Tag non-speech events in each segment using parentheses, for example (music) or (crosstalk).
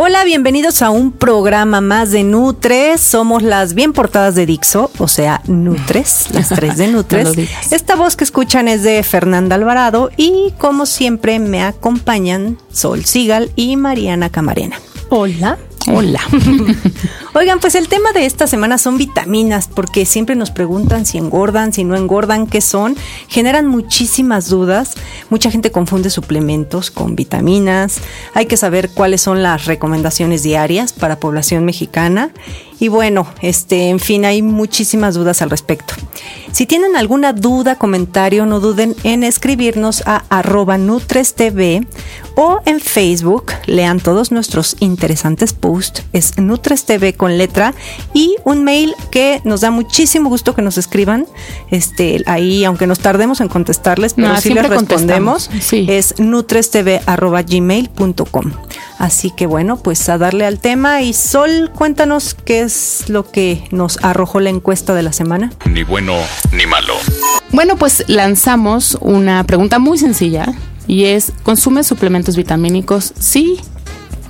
Hola, bienvenidos a un programa más de Nutres. Somos las bien portadas de Dixo, o sea, Nutres, (laughs) las tres de Nutres. No. Esta voz que escuchan es de Fernanda Alvarado y como siempre me acompañan Sol Sigal y Mariana Camarena. Hola. Hola. (laughs) Oigan, pues el tema de esta semana son vitaminas, porque siempre nos preguntan si engordan, si no engordan, qué son. Generan muchísimas dudas. Mucha gente confunde suplementos con vitaminas. Hay que saber cuáles son las recomendaciones diarias para población mexicana. Y bueno, este, en fin, hay muchísimas dudas al respecto. Si tienen alguna duda, comentario, no duden en escribirnos a arroba NutresTV o en Facebook. Lean todos nuestros interesantes posts. Es NutresTV con letra y un mail que nos da muchísimo gusto que nos escriban. Este, ahí, aunque nos tardemos en contestarles, pero No, sí les respondemos. sí. Es nutrestv.gmail.com. Así que bueno, pues a darle al tema. Y Sol, cuéntanos qué es lo que nos arrojó la encuesta de la semana. Ni bueno ni malo. Bueno, pues lanzamos una pregunta muy sencilla y es, ¿consumes suplementos vitamínicos? Sí,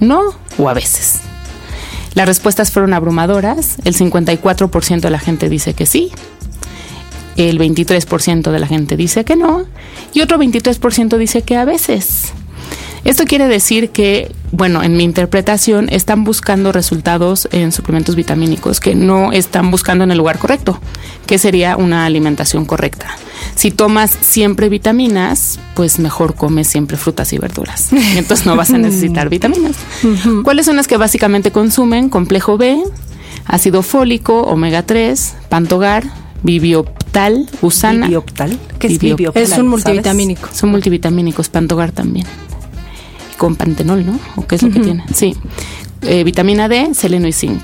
no o a veces. Las respuestas fueron abrumadoras. El 54% de la gente dice que sí. El 23% de la gente dice que no. Y otro 23% dice que a veces. Esto quiere decir que, bueno, en mi interpretación están buscando resultados en suplementos vitamínicos que no están buscando en el lugar correcto, que sería una alimentación correcta. Si tomas siempre vitaminas, pues mejor comes siempre frutas y verduras. (laughs) Entonces no vas a necesitar vitaminas. ¿Cuáles son las que básicamente consumen? Complejo B, ácido fólico, omega 3, pantogar, bibioptal, usana. Bibioptal. ¿Qué es Bibiop- bibioptal? Es un ¿sabes? multivitamínico. Son multivitamínicos, pantogar también. Con pantenol, ¿no? ¿O qué es lo que tiene? Sí. Eh, vitamina D, seleno y zinc.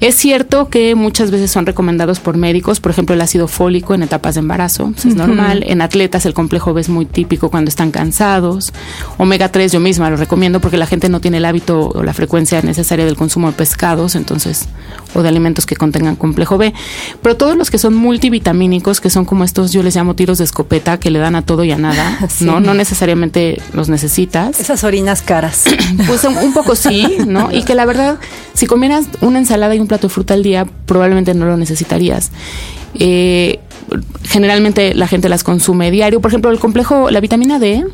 Es cierto que muchas veces son recomendados por médicos, por ejemplo, el ácido fólico en etapas de embarazo, es normal. En atletas el complejo B es muy típico cuando están cansados. Omega 3 yo misma lo recomiendo porque la gente no tiene el hábito o la frecuencia necesaria del consumo de pescados, entonces, o de alimentos que contengan complejo B. Pero todos los que son multivitamínicos, que son como estos, yo les llamo tiros de escopeta, que le dan a todo y a nada, (laughs) Sí. ¿no? No necesariamente los necesitas. Esas orinas caras. (clears throat) Pues un, un poco sí, ¿no? Y que la verdad, si comieras una ensalada y un plato de fruta al día, probablemente no lo necesitarías. Eh, generalmente la gente las consume diario. Por ejemplo, el complejo, la vitamina D,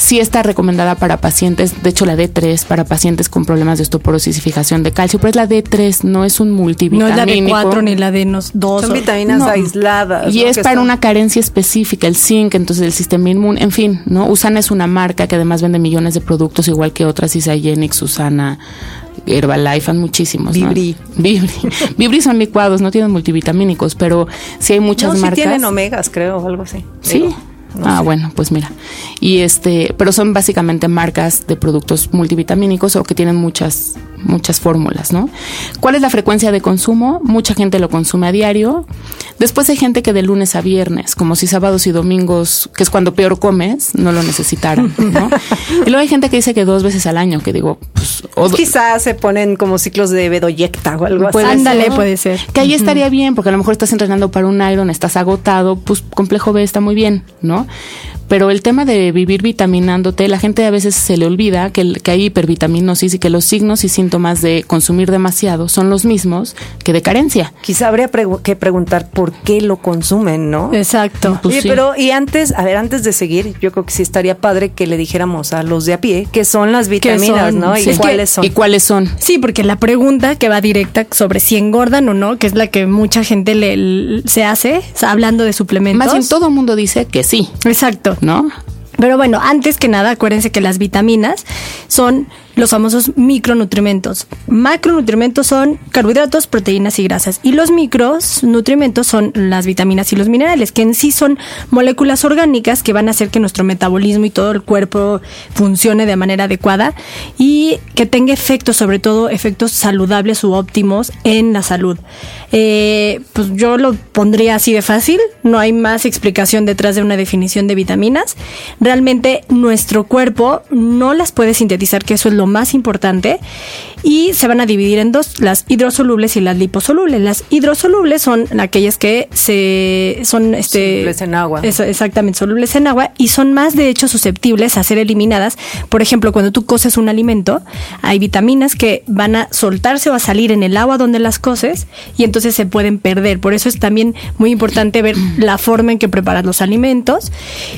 sí está recomendada para pacientes, de hecho la D3 para pacientes con problemas de osteoporosis y fijación de calcio, pero es la D3, no es un No multivitamínico. es la de 4 ni la de nos dos. Son vitaminas No. aisladas. Y ¿no? es para una carencia específica, el zinc, entonces el sistema inmune, en fin, ¿no? Usana es una marca que además vende millones de productos, igual que otras, Isagenix, Usana, Herbalife, han muchísimos. ¿no? Vibri. Vibri. (laughs) Vibri son licuados, no tienen multivitamínicos, pero sí hay muchas No, sí marcas. tienen omegas, creo, o algo así. Sí. Digo, no ah, sé. bueno, pues mira. Y este, pero son básicamente marcas de productos multivitamínicos o que tienen muchas, muchas fórmulas, ¿no? ¿Cuál es la frecuencia de consumo? Mucha gente lo consume a diario. Después hay gente que de lunes a viernes, como si sábados y domingos, que es cuando peor comes, no lo necesitaran, ¿no? (laughs) y luego hay gente que dice que dos veces al año, que digo, pues, o do- Quizás se ponen como ciclos de bedoyecta o algo así. Ándale, puede ser. Que ahí estaría bien, porque a lo mejor estás entrenando para un Iron, estás agotado, pues complejo B está muy bien, ¿no? Pero el tema de vivir vitaminándote, la gente a veces se le olvida que, que hay hipervitaminosis y que los signos y síntomas de consumir demasiado son los mismos que de carencia. Quizá habría que preguntar por qué lo consumen, ¿no? Exacto. Pues pero y antes, a ver, antes de seguir, yo creo que sí estaría padre que le dijéramos a los de a pie qué son las vitaminas, ¿no? ¿Y cuáles son? ¿Y cuáles son? Sí, porque la pregunta que va directa sobre si engordan o no, que es la que mucha gente le, se hace, hablando de suplementos. Más bien todo mundo dice que sí. Exacto. ¿No? Pero bueno, antes que nada, acuérdense que las vitaminas son los famosos micronutrimentos. Macronutrimentos son carbohidratos, proteínas y grasas. Y los micros nutrimentos son las vitaminas y los minerales, que en sí son moléculas orgánicas que van a hacer que nuestro metabolismo y todo el cuerpo funcione de manera adecuada y que tenga efectos, sobre todo efectos saludables u óptimos en la salud. Eh, pues yo lo pondría así de fácil, no hay más explicación detrás de una definición de vitaminas. Realmente nuestro cuerpo no las puede sintetizar, que eso es lo más importante, y se van a dividir en dos, las hidrosolubles y las liposolubles. Las hidrosolubles son aquellas que se son este solubles en agua. exactamente, solubles en agua y son más de hecho susceptibles a ser eliminadas. Por ejemplo, cuando tú coces un alimento, hay vitaminas que van a soltarse o a salir en el agua donde las coces y entonces se pueden perder. Por eso es también muy importante ver (clears throat) la forma en que preparas los alimentos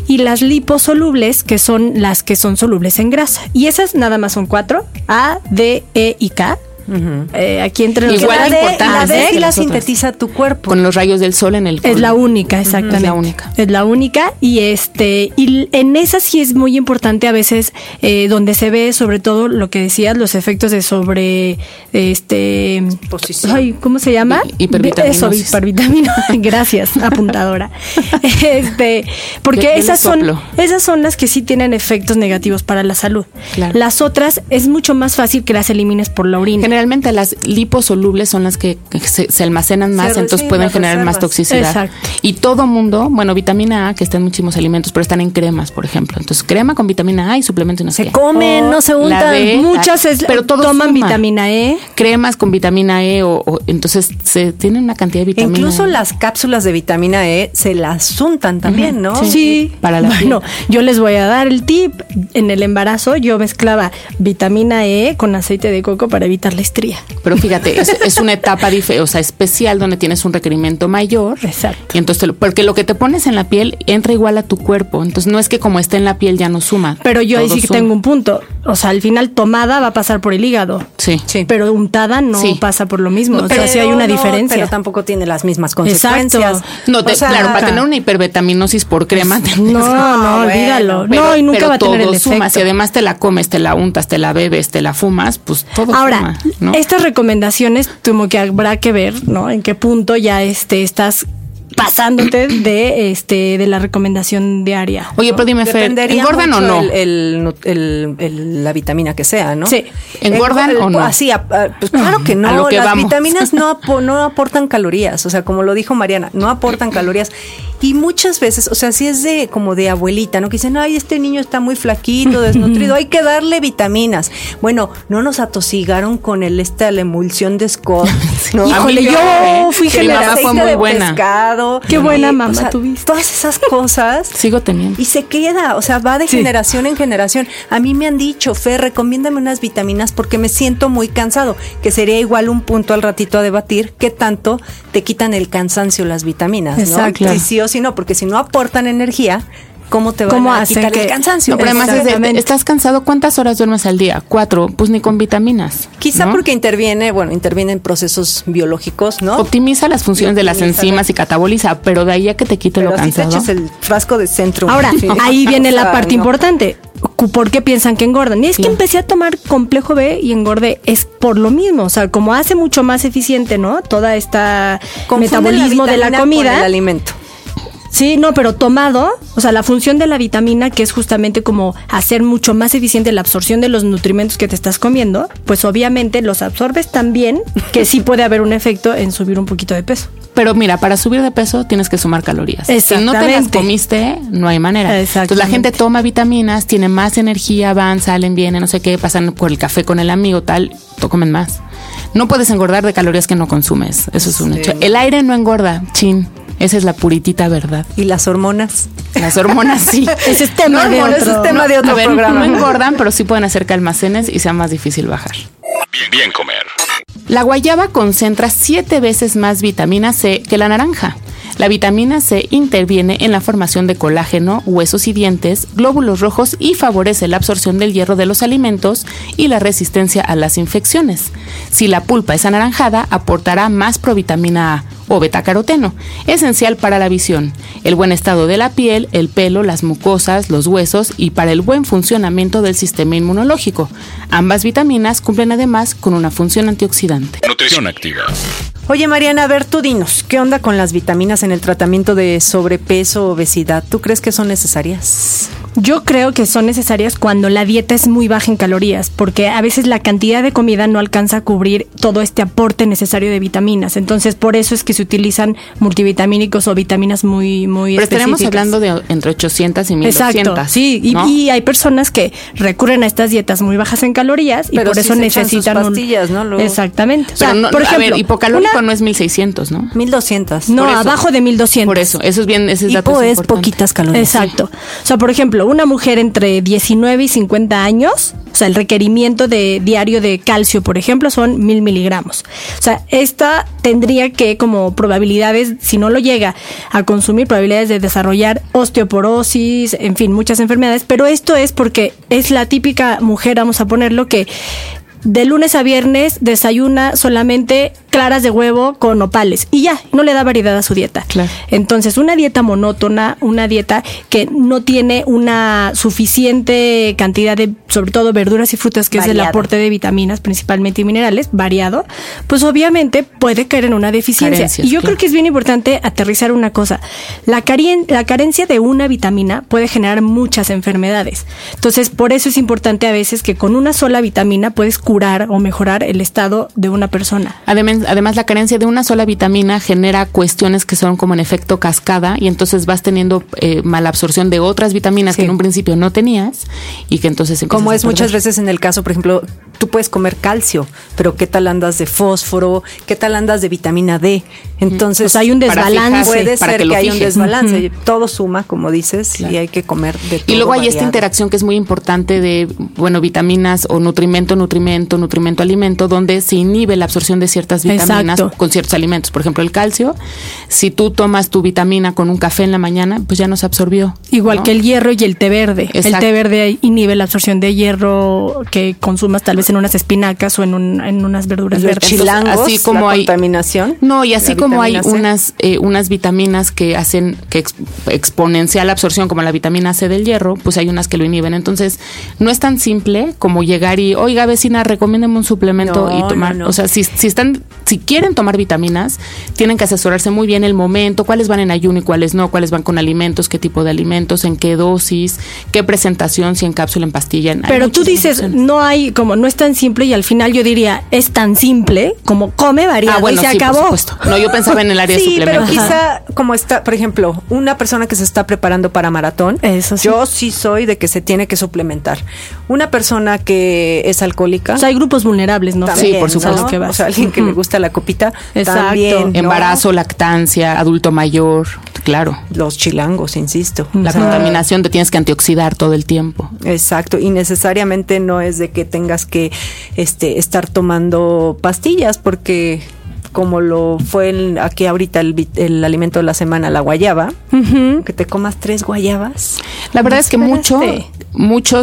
y las liposolubles que son las que son solubles en grasa. Y esas nada más son cuatro, A, D, E y K. Eh, aquí entre los Igual la D, la sintetiza tu cuerpo. Con los rayos del sol en el es la única exactamente. Es la única. Es la única y este y en esa sí es muy importante a veces eh, donde se ve sobre todo lo que decías los efectos de sobre este ay cómo se llama hipervitamina eso hipervitamina (laughs) gracias apuntadora. (laughs) Este porque esas son esas son las que sí tienen efectos negativos para la salud. Las otras es mucho más fácil que las elimines por la orina Generalmente las liposolubles son las que se, almacenan más, entonces pueden generar más toxicidad. Y todo mundo, bueno, vitamina A, que está en muchísimos alimentos, pero están en cremas, por ejemplo. Entonces, crema con vitamina A y suplementos no Se comen, no se untan. Muchas pero todos toman vitamina E. Cremas con vitamina E o, entonces se tienen una cantidad de vitamina Incluso e. las cápsulas de vitamina E se las untan también, ¿no? Sí. Para la bueno, yo les voy a dar el tip. En el embarazo yo mezclaba vitamina E con aceite de coco para evitar la estría. Pero fíjate, es, una etapa o sea, especial donde tienes un requerimiento mayor. Exacto. Y entonces, porque lo que te pones en la piel entra igual a tu cuerpo. Entonces, no es que como esté en la piel ya no suma. Pero yo ahí sí que tengo un punto. O sea, al final tomada va a pasar por el hígado. Sí. sí. Pero untada no pasa por lo mismo. o sea, sí hay una diferencia. Pero tampoco tiene las mismas consecuencias. No, claro, para tener una hiperbetaminosis por crema. no, no, olvídalo. no, y nunca va a tener el efecto. Si además te la comes, te la untas, te la bebes, te la fumas, pues todo Ahora, estas recomendaciones como que habrá que ver, ¿no? En qué punto ya este estás pasándote de este de la recomendación diaria. Oye, pero dime, Fer, ¿engordan o no? El, el, la vitamina que sea, ¿no? Sí. ¿Engordan o no? Así, pues claro que no. Las vitaminas no, (laughs) no aportan calorías, o sea, como lo dijo Mariana, no aportan calorías. Y muchas veces, o sea, si es de como de abuelita, ¿no? Que dicen, ay, este niño está muy flaquito, (laughs) desnutrido, hay que darle vitaminas. Bueno, no nos atosigaron con el esta la emulsión de Scott. ¿No? Híjole, yo fui fue muy buena. Pescado, Qué buena mamá tuviste. Todas esas cosas. Sigo teniendo. Y se queda, o sea, va de generación en generación. A mí me han dicho, Fer, recomiéndame unas vitaminas porque me siento muy cansado, que sería igual un punto al ratito a debatir, qué tanto te quitan el cansancio las vitaminas, Exacto. ¿no? sí o sí no, porque si no aportan energía, ¿cómo te van a quitar el cansancio? No, pero además estás cansado, ¿cuántas horas duermes al día? Cuatro, pues ni con vitaminas. Quizá porque interviene, bueno, interviene en procesos biológicos, ¿no? Optimiza las funciones de las enzimas y cataboliza, pero de ahí a que te quite lo cansado. Te eches el frasco de centro. Ahora, (laughs) ahí viene la parte importante. ¿Por qué piensan que engordan? Y es que empecé a tomar complejo B y engordé. Es por lo mismo. O sea, como hace mucho más eficiente, ¿no? Toda esta metabolismo de la comida. el alimento. Sí, no, pero tomado, o sea, la función de la vitamina, que es justamente como hacer mucho más eficiente la absorción de los nutrimentos que te estás comiendo, pues obviamente los absorbes también, que sí puede haber un efecto en subir un poquito de peso. Pero mira, para subir de peso tienes que sumar calorías. Si no te las comiste, no hay manera. Entonces la gente toma vitaminas, tiene más energía, van, salen, vienen, no sé qué, pasan por el café con el amigo, tal, comen más. No puedes engordar de calorías que no consumes. Eso es un hecho. El aire no engorda, chin. Esa es la puritita verdad. ¿Y las hormonas? Las hormonas sí. (laughs) Ese es tema de otro. Ese es tema de otro A ver, programa. no engordan, pero sí pueden hacer que almacenes y sea más difícil bajar. Bien, bien comer. La guayaba concentra siete veces más vitamina C que la naranja. La vitamina C interviene en la formación de colágeno, huesos y dientes, glóbulos rojos y favorece la absorción del hierro de los alimentos y la resistencia a las infecciones. Si la pulpa es anaranjada, aportará más provitamina A o betacaroteno, esencial para la visión, el buen estado de la piel, el pelo, las mucosas, los huesos y para el buen funcionamiento del sistema inmunológico. Ambas vitaminas cumplen además con una función antioxidante. Nutrición activa. Oye, Mariana, a ver, tú dinos, ¿qué onda con las vitaminas en el tratamiento de sobrepeso, obesidad? ¿Tú crees que son necesarias? Yo creo que son necesarias cuando la dieta es muy baja en calorías, porque a veces la cantidad de comida no alcanza a cubrir todo este aporte necesario de vitaminas. Entonces, por eso es que se utilizan multivitamínicos o vitaminas muy, muy Pero estaremos específicas. hablando de entre 800 y 1200. Exacto, sí, y, ¿no? y hay personas que recurren a estas dietas muy bajas en calorías y Pero por sí eso se echan sus necesitan un- pastillas, ¿no? Luego. Exactamente. O sea, Pero no, por a ejemplo, ver, hipocalórico una- no es 1600, ¿no? 1200. no, por eso. abajo de 1200. Por eso, eso es bien, ese es dato Hipo es importante. poquitas calorías. Exacto. O sea, por ejemplo, una mujer entre 19 y 50 años, o sea, el requerimiento de diario de calcio, por ejemplo, son mil miligramos. O sea, esta tendría que, como probabilidades, si no lo llega a consumir, probabilidades de desarrollar osteoporosis, en fin, muchas enfermedades. Pero esto es porque es la típica mujer, vamos a ponerlo, que de lunes a viernes desayuna solamente claras de huevo con nopales y ya, no le da variedad a su dieta. Claro. Entonces, una dieta monótona, una dieta que no tiene una suficiente cantidad de, sobre todo, verduras y frutas, que es el aporte de vitaminas, principalmente y minerales, variado, pues obviamente puede caer en una deficiencia. Carencias, y yo claro. creo que es bien importante aterrizar una cosa. La, carien- la carencia de una vitamina puede generar muchas enfermedades. Entonces, por eso es importante a veces que con una sola vitamina puedes curar o mejorar el estado de una persona. Además, además, la carencia de una sola vitamina genera cuestiones que son como en efecto cascada y entonces vas teniendo eh, mala absorción de otras vitaminas que en un principio no tenías y que entonces Como a es muchas veces en el caso, por ejemplo, tú puedes comer calcio, pero ¿qué tal andas de fósforo? ¿Qué tal andas de vitamina D? Entonces, hay un Para desbalance. fijarse, puede para ser que que, lo hay un fijes. desbalance. Todo suma, como dices, Claro. y hay que comer de todo. Y luego hay esta interacción que es muy importante de, bueno, vitaminas o nutrimento, nutrimento, nutrimento, alimento, donde se inhibe la absorción de ciertas vitaminas Exacto. con ciertos alimentos. Por ejemplo, el calcio, si tú tomas tu vitamina con un café en la mañana, pues ya no se absorbió. Igual ¿no? que el hierro y el té verde. El té verde inhibe la absorción de hierro que consumas tal vez en unas espinacas o en, un- en unas verduras verdes. chilangos, así como la hay- contaminación. No, y así la como hay C. unas, eh, unas vitaminas que hacen que ex- exponencial la absorción, como la vitamina C del hierro, pues hay unas que lo inhiben. Entonces, no es tan simple como llegar y, oiga, vecina, recomiéndeme un suplemento No, y tomar. no, no. O sea, si, si están, si quieren tomar vitaminas, tienen que asesorarse muy bien el momento, cuáles van en ayuno y cuáles no, cuáles van con alimentos, qué tipo de alimentos, en qué dosis, qué presentación, si en cápsula, en pastilla. en- Pero tú dices, opciones. no hay, como no es tan simple y al final yo diría, es tan simple como come variado Ah, bueno, y se sí, por acabó. supuesto. No, yo pensaba en el área de Sí, pero quizá como está, por ejemplo, una persona que se está preparando para maratón, Eso sí. yo sí soy de que se tiene que suplementar. Una persona que es alcohólica, O sea, hay grupos vulnerables, ¿no? también, Sí, por ¿no? supuesto. lo que vas. O sea, alguien que le gusta la copita, Exacto. también. ¿no? Embarazo, lactancia, adulto mayor, claro. Los chilangos, insisto. La O sea, contaminación te tienes que antioxidar todo el tiempo. Exacto, y necesariamente no es de que tengas que este, estar tomando pastillas, porque como lo fue el- aquí ahorita el, el alimento de la semana, la guayaba, que te comas tres guayabas. La verdad es que Esperaste. mucho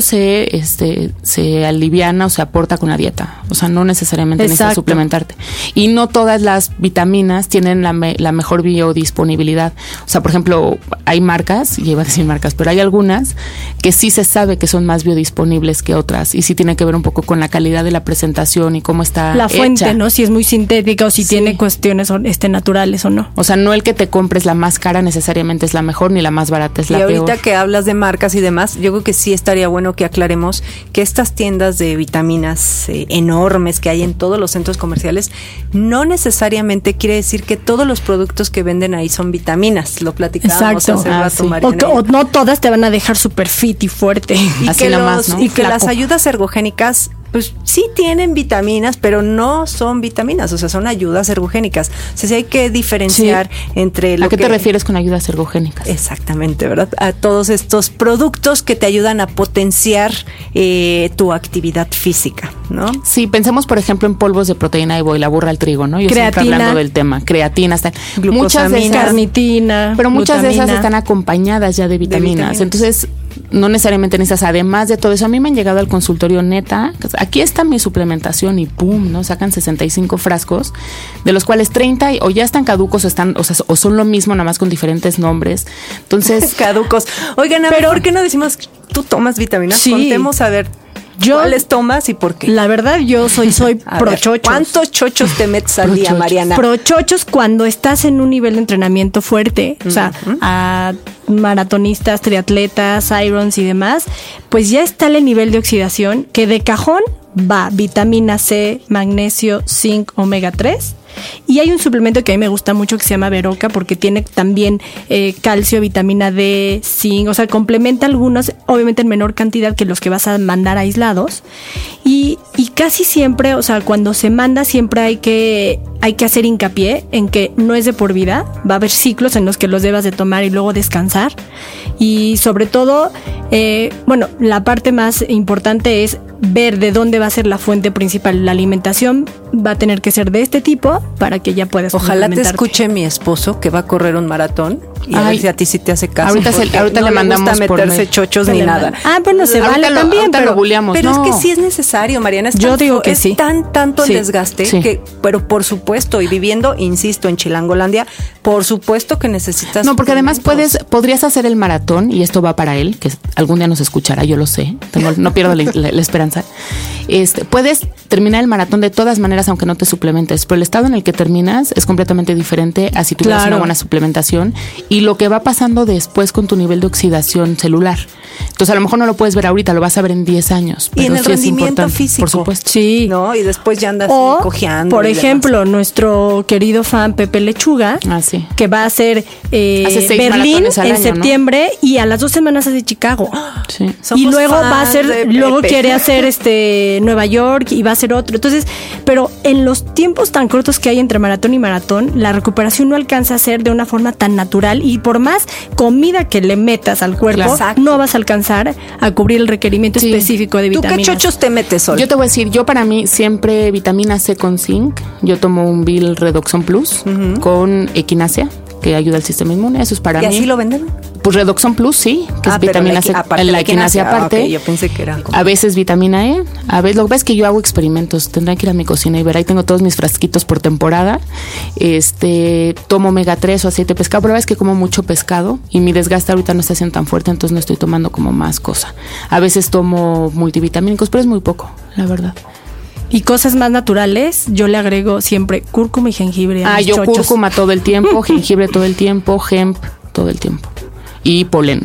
se, este, se aliviana o se aporta con la dieta. O sea, no necesariamente necesitas Exacto. suplementarte. Y no todas las vitaminas tienen la, me- la mejor biodisponibilidad. O sea, por ejemplo, hay marcas, y iba a decir marcas, pero hay algunas que sí se sabe que son más biodisponibles que otras. Y sí tiene que ver un poco con la calidad de la presentación y cómo está La fuente, hecha. ¿no? Si es muy sintética o si Sí. tiene cuestiones este, naturales o no. O sea, no el que te compres la más cara necesariamente es la mejor, ni la más barata es Y la ahorita peor. que hablas de marcas y demás, yo creo que sí estaría bueno que aclaremos que estas tiendas de vitaminas eh, enormes que hay en todos los centros comerciales, no necesariamente quiere decir que todos los productos que venden ahí son vitaminas. Lo platicábamos Exacto. hace Ah, rato, sí. O, Mariana. que- o no todas te van a dejar súper fit y fuerte. y Así que, nomás, los- ¿no? y que Flaco. las ayudas ergogénicas pues sí tienen vitaminas, pero no son vitaminas, o sea, son ayudas ergogénicas. O sea, sí hay que diferenciar entre lo ¿A qué que- te refieres con ayudas ergogénicas? Exactamente, ¿verdad? A todos estos productos que te ayudan a potenciar eh, tu actividad física, ¿no? Sí, pensemos por ejemplo en polvos de proteína de boi, la burra al trigo, ¿no? Yo siempre Creatina. hablando del tema, creatina, hasta muchas de esas, Carnitina. pero muchas de esas están acompañadas ya de vitaminas. vitaminas. Entonces, no necesariamente necesitas, además de todo eso, a mí me han llegado al consultorio neta, aquí está mi suplementación y pum, ¿no? Sacan 65 frascos, de los cuales 30 o ya están caducos o están, o sea, o son lo mismo, nada más con diferentes nombres. Entonces, (laughs) Caducos. Oigan, a ver, ¿por qué no decimos tú tomas vitaminas? Sí. Contemos a ver Yo- cuáles tomas y por qué. La verdad, yo soy, soy (laughs) A pro ver, chochos. ¿Cuántos chochos te metes al día, Prochochos. Mariana? Pro chochos cuando estás en un nivel de entrenamiento fuerte, o sea, a maratonistas, triatletas, irons y demás, pues ya está el nivel de oxidación que de cajón va vitamina C, magnesio, zinc, omega 3. Y hay un suplemento que a mí me gusta mucho que se llama Veroca porque tiene también eh, calcio, vitamina D, zinc, o sea, complementa algunos, obviamente en menor cantidad que los que vas a mandar aislados. Y, y casi siempre, o sea, cuando se manda siempre hay que, hay que hacer hincapié en que no es de por vida, va a haber ciclos en los que los debas de tomar y luego descansar. Y sobre todo, eh, bueno, la parte más importante es ver de dónde va a ser la fuente principal. La alimentación va a tener que ser de este tipo para que ya puedas Ojalá te escuche mi esposo que va a correr un maratón y a ver si a ti sí te hace caso. Ahorita se- ahorita no le mandamos gusta meterse chochos ni nada. Ah, bueno, se Ahorita vale lo- también, ahorita pero lo buleamos. Pero no. es que sí es necesario, Mariana. Es Yo tan digo que es sí. tan tanto Sí. el desgaste Sí. que, pero por supuesto, y viviendo, insisto, en Chilangolandia, por supuesto que necesitas. No, porque además puedes, podrías hacer el maratón, y esto va para él, que algún día nos escuchará, yo lo sé, tengo- no pierdo la, la- la esperanza. Este, puedes terminar el maratón de todas maneras, aunque no te suplementes, pero el estado en el que terminas es completamente diferente a si tuvieras Claro. una buena suplementación y lo que va pasando después con tu nivel de oxidación celular. Entonces, a lo mejor no lo puedes ver ahorita, lo vas a ver en 10 años. Y en pero el sí es rendimiento importante, físico. Por supuesto. Sí. No, y después ya andas O, cojeando. por y demás. ejemplo, nuestro querido fan Pepe Lechuga, Ah, sí. que va a hacer eh, Berlín en año, ¿no? septiembre y a las dos semanas hace Chicago. Sí. Somos y luego va a hacer, luego quiere hacer este Nueva York y va a hacer otro. Entonces, pero en los tiempos tan cortos que hay entre maratón y maratón, la recuperación no alcanza a ser de una forma tan natural y por más comida que le metas al cuerpo. Exacto. no vas a alcanzar a cubrir el requerimiento Sí. específico de ¿Tú qué vitaminas. chochos te metes, Sol? Yo te voy a decir, yo para mí siempre vitamina C con zinc. Yo tomo un Bill Redoxon Plus con equinacia, que ayuda al sistema inmune. Eso es para ¿Y mí. así lo venden? Pues Redoxon Plus, sí, que Ah, es pero vitamina C. aparte la equinacia. Ah, aparte. yo pensé que era como- A veces vitamina E. A veces, lo que pasa es que yo hago experimentos. Tendrán que ir a mi cocina y ver. Ahí tengo todos mis frasquitos por temporada. Este, tomo omega 3 o aceite de pescado. Pero es que como mucho pescado y mi desgaste ahorita no está siendo tan fuerte, entonces no estoy tomando como más cosa. A veces tomo multivitamínicos, pero es muy poco, la verdad. Y cosas más naturales, yo le agrego siempre cúrcuma y jengibre a Ah, mis yo chochos. cúrcuma todo el tiempo, (laughs) jengibre todo el tiempo, hemp todo el tiempo. Y polen.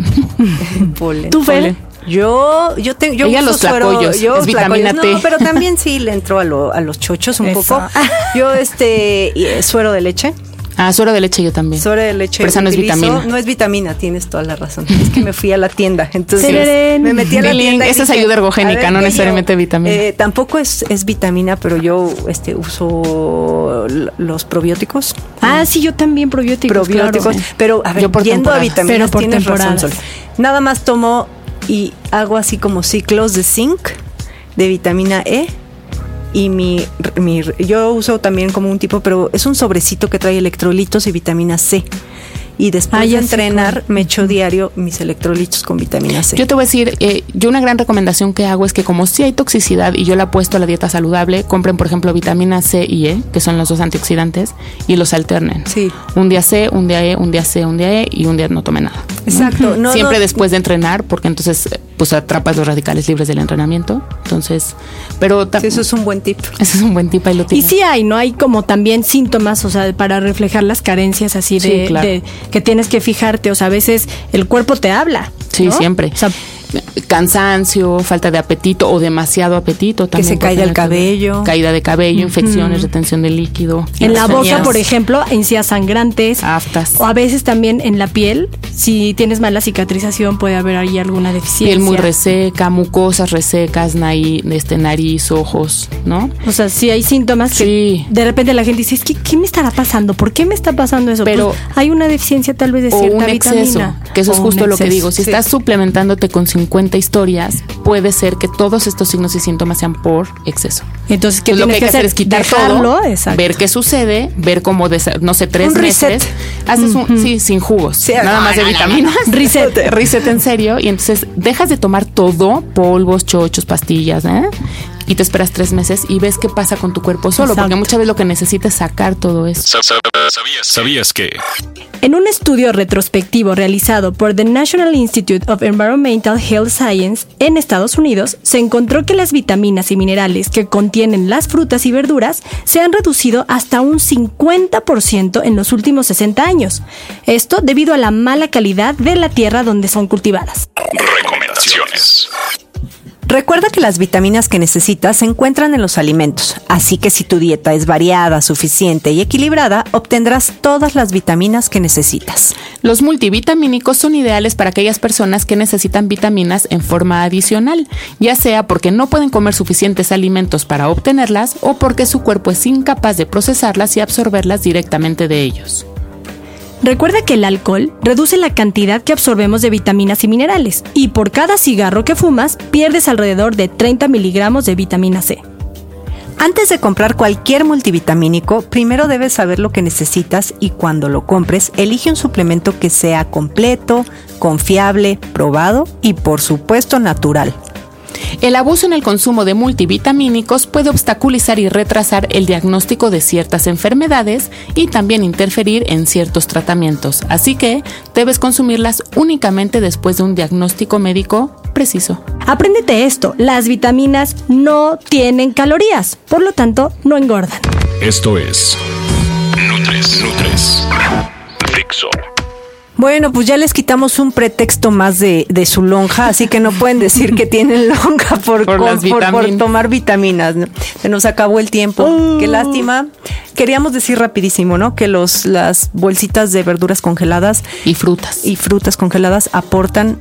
(laughs) Polen. ¿Tú, Fer? Polen. Yo, yo tengo, yo Ella uso los suero- tlacoyos, yo es vitamina tlacoyos, T. No, pero también sí le entro a, lo- a los chochos un (laughs) Eso. poco. Yo, este, eh, suero de leche. Ah, suero de leche yo también. Suero de leche. Pero esa no es vitamina. No es vitamina, tienes toda la razón. Es que me fui a la tienda. Entonces me metí a la Billing, tienda. y esa es ayuda ergogénica, ver, no ¿qué necesariamente vitamina. Eh, tampoco es, es vitamina, pero yo este, uso los probióticos. Ah, sí, yo también probióticos. probióticos. claro. Pero a ver, Yo por yendo a vitaminas, Pero por tienes razón. Sol. Nada más tomo y hago así como ciclos de zinc, de vitamina E. Y mi, mi- yo uso también como un tipo, pero es un sobrecito que trae electrolitos y vitamina C. Y después Ah, de entrenar, me echo diario mis electrolitos con vitamina C. Yo te voy a decir, eh, yo una gran recomendación que hago es que como si hay toxicidad y yo la he puesto a la dieta saludable, compren por ejemplo vitamina C y E, que son los dos antioxidantes, y los alternen. Sí. Un día C, un día E, un día C, un día E y un día no tome nada. Exacto. No, Siempre no- después de entrenar, porque entonces eh, pues atrapas los radicales libres del entrenamiento. Entonces, pero Sí, eso es un buen tip. (laughs) ese es un buen tip ahí lo Y tienes. sí hay, ¿no? Hay como también síntomas, o sea, para reflejar las carencias así de, Sí, claro. de- que tienes que fijarte, o sea, a veces el cuerpo te habla. Sí, ¿no? siempre. O sea, cansancio, falta de apetito o demasiado apetito. que se caiga el cabello. caída de cabello, infecciones, retención de líquido. En la boca, por ejemplo, encías sangrantes. Aftas. O a veces también en la piel, si tienes mala cicatrización, puede haber ahí alguna deficiencia. Piel muy reseca, mucosas resecas, este, nariz, ojos, ¿no? O sea, si hay síntomas que de repente la gente dice, es que, ¿qué me estará pasando? ¿Por qué me está pasando eso? Pero pues, hay una deficiencia tal vez de cierta un exceso, que eso es justo lo que digo. Si estás suplementándote con 50 historias, puede ser que todos estos signos y síntomas sean por exceso. Entonces, ¿qué lo que hay que hacer, es quitar todo, ver qué sucede, ver cómo, no sé, tres meses. Haces un, sí, sin jugos, nada más de vitaminas. (laughs) reset. (laughs) reset en serio. Y entonces dejas de tomar todo, polvos, chochos, pastillas, ¿eh? y te esperas tres meses y ves qué pasa con tu cuerpo solo, porque muchas veces lo que necesitas es sacar todo eso. ¿Sabías, ¿Sabías que? En un estudio retrospectivo realizado por the National Institute of Environmental Health Science en Estados Unidos, se encontró que las vitaminas y minerales que contienen las frutas y verduras se han reducido hasta un 50% en los últimos 60 años. Esto debido a la mala calidad de la tierra donde son cultivadas. Recomendaciones. Recuerda que las vitaminas que necesitas se encuentran en los alimentos, así que si tu dieta es variada, suficiente y equilibrada, obtendrás todas las vitaminas que necesitas. Los multivitamínicos son ideales para aquellas personas que necesitan vitaminas en forma adicional, ya sea porque no pueden comer suficientes alimentos para obtenerlas o porque su cuerpo es incapaz de procesarlas y absorberlas directamente de ellos. Recuerda que el alcohol reduce la cantidad que absorbemos de vitaminas y minerales, y por cada cigarro que fumas pierdes alrededor de 30 miligramos de vitamina C. Antes de comprar cualquier multivitamínico, primero debes saber lo que necesitas y cuando lo compres, elige un suplemento que sea completo, confiable, probado y por supuesto natural. El abuso en el consumo de multivitamínicos puede obstaculizar y retrasar el diagnóstico de ciertas enfermedades y también interferir en ciertos tratamientos, así que debes consumirlas únicamente después de un diagnóstico médico preciso. Apréndete esto, las vitaminas no tienen calorías, por lo tanto no engordan. Esto es Nutres, Nutres, Fixo. Bueno, pues ya les quitamos un pretexto más de, su lonja, así que no pueden decir que tienen (laughs) lonja por, tomar vitaminas. Se nos acabó el tiempo. Oh. Qué lástima. Queríamos decir rapidísimo, ¿no? Que los, las bolsitas de verduras congeladas y frutas y frutas congeladas aportan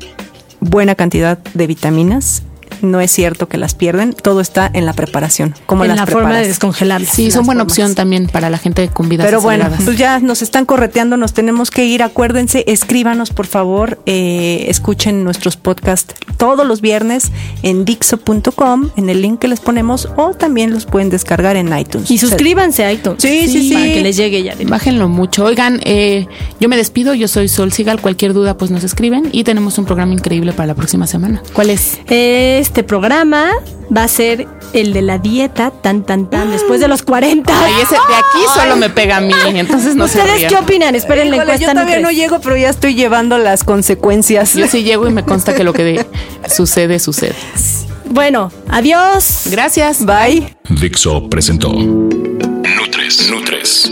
buena cantidad de vitaminas no es cierto que las pierden, todo está en la preparación. Como en la forma de descongelar. Sí, son buena opción también para la gente con vidas Pero bueno, pues ya nos están correteando, nos tenemos que ir. Acuérdense, escríbanos por favor, eh, escuchen nuestros podcasts todos los viernes en dixo.com, en el link que les ponemos, o también los pueden descargar en iTunes. Y suscríbanse a iTunes. Sí, sí, sí. Para que les llegue ya. Bájenlo mucho. Oigan, eh, yo me despido, yo soy Sol Sigal, cualquier duda pues nos escriben y tenemos un programa increíble para la próxima semana. ¿Cuál es? Este programa va a ser el de la dieta, tan, tan, tan, después de los 40. Ay, ese de aquí solo me pega a mí, entonces no sé. ¿Ustedes qué opinan? Esperen la encuesta. Yo todavía no llego, pero ya estoy llevando las consecuencias. Yo sí llego y me consta que lo que (laughs) sucede, sucede. Bueno, adiós. Gracias. Bye. Dixo presentó Nutres. Nutres.